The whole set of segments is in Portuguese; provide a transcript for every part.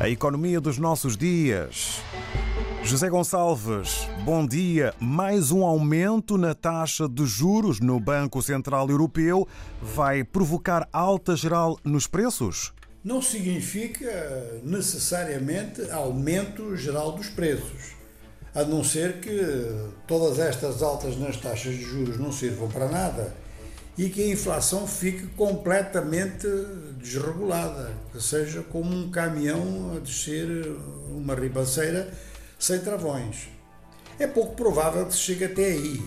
A economia dos nossos dias. José Gonçalves, bom dia. Mais um aumento na taxa de juros no Banco Central Europeu vai provocar alta geral nos preços? Não significa necessariamente aumento geral dos preços, a não ser que todas estas altas nas taxas de juros não sirvam para nada e que a inflação fique completamente desregulada, que seja como um caminhão a descer uma ribanceira sem travões. É pouco provável que se chegue até aí,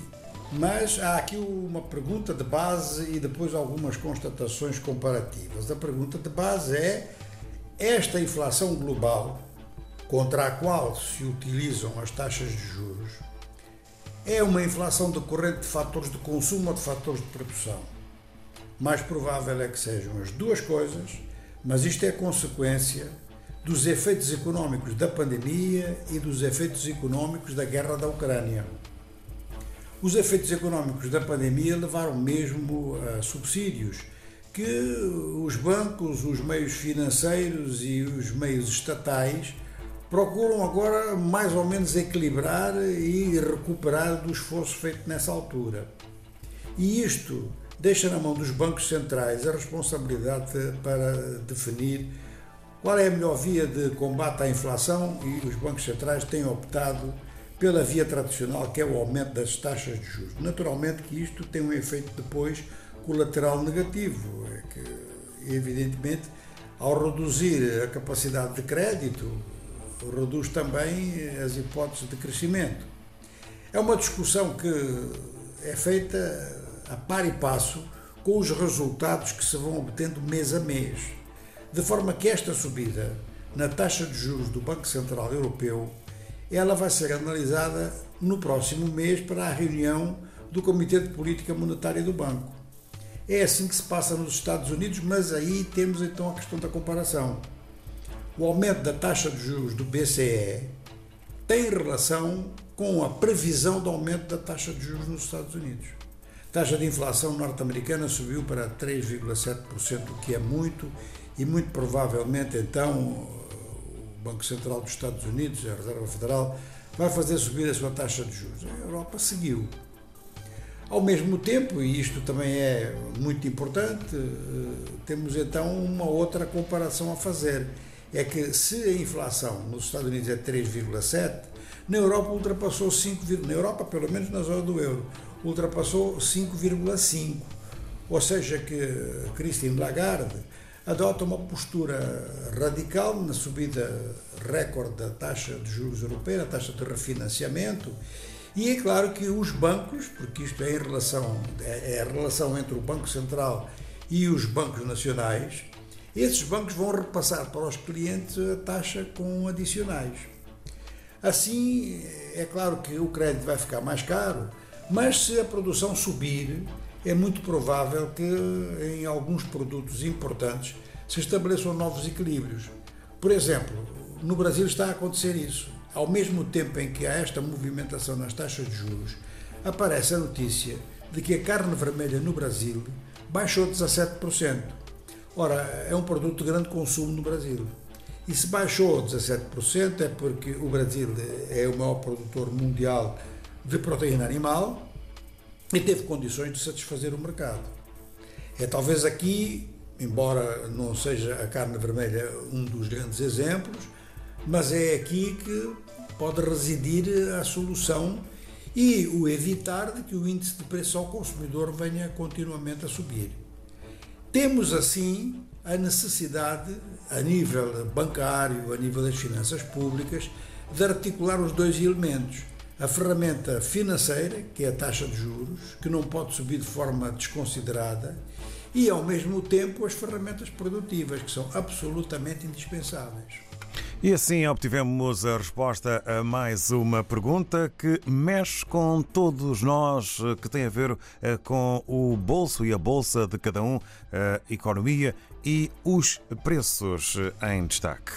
mas há aqui uma pergunta de base e depois algumas constatações comparativas. A pergunta de base é: esta inflação global, contra a qual se utilizam as taxas de juros, é uma inflação decorrente de fatores de consumo ou de fatores de produção. Mais provável é que sejam as duas coisas, mas isto é consequência dos efeitos económicos da pandemia e dos efeitos económicos da guerra da Ucrânia. Os efeitos económicos da pandemia levaram mesmo a subsídios que os bancos, os meios financeiros e os meios estatais procuram agora mais ou menos equilibrar e recuperar do esforço feito nessa altura. E isto deixa na mão dos bancos centrais a responsabilidade para definir qual é a melhor via de combate à inflação e os bancos centrais têm optado pela via tradicional, que é o aumento das taxas de juros. Naturalmente que isto tem um efeito depois colateral negativo, é que, evidentemente, ao reduzir a capacidade de crédito, reduz também as hipóteses de crescimento. É uma discussão que é feita a par e passo com os resultados que se vão obtendo mês a mês, de forma que esta subida na taxa de juros do Banco Central Europeu ela vai ser analisada no próximo mês para a reunião do Comitê de Política Monetária do Banco. É assim que se passa nos Estados Unidos, mas aí temos então a questão da comparação o aumento da taxa de juros do BCE tem relação com a previsão do aumento da taxa de juros nos Estados Unidos. A taxa de inflação norte-americana subiu para 3,7%, o que é muito, e muito provavelmente então o Banco Central dos Estados Unidos, a Reserva Federal, vai fazer subir a sua taxa de juros. A Europa seguiu. Ao mesmo tempo, e isto também é muito importante, eh, temos então uma outra comparação a fazer é que se a inflação nos Estados Unidos é 3,7, na Europa ultrapassou 5, na Europa, pelo menos na zona do euro, ultrapassou 5,5. Ou seja, que Christine Lagarde adota uma postura radical na subida recorde da taxa de juros europeia, a taxa de refinanciamento, e é claro que os bancos, porque isto é em relação é, é a relação entre o Banco Central e os bancos nacionais, esses bancos vão repassar para os clientes a taxa com adicionais. Assim, é claro que o crédito vai ficar mais caro, mas se a produção subir, é muito provável que em alguns produtos importantes se estabeleçam novos equilíbrios. Por exemplo, no Brasil está a acontecer isso. Ao mesmo tempo em que há esta movimentação nas taxas de juros, aparece a notícia de que a carne vermelha no Brasil baixou 17%. Ora, é um produto de grande consumo no Brasil. E se baixou 17% é porque o Brasil é o maior produtor mundial de proteína animal e teve condições de satisfazer o mercado. É talvez aqui, embora não seja a carne vermelha um dos grandes exemplos, mas é aqui que pode residir a solução e o evitar de que o índice de preço ao consumidor venha continuamente a subir. Temos, assim, a necessidade, a nível bancário, a nível das finanças públicas, de articular os dois elementos. A ferramenta financeira, que é a taxa de juros, que não pode subir de forma desconsiderada, e, ao mesmo tempo, as ferramentas produtivas, que são absolutamente indispensáveis. E assim obtivemos a resposta a mais uma pergunta que mexe com todos nós, que tem a ver eh, com o bolso e a bolsa de cada um, a economia e os preços em destaque.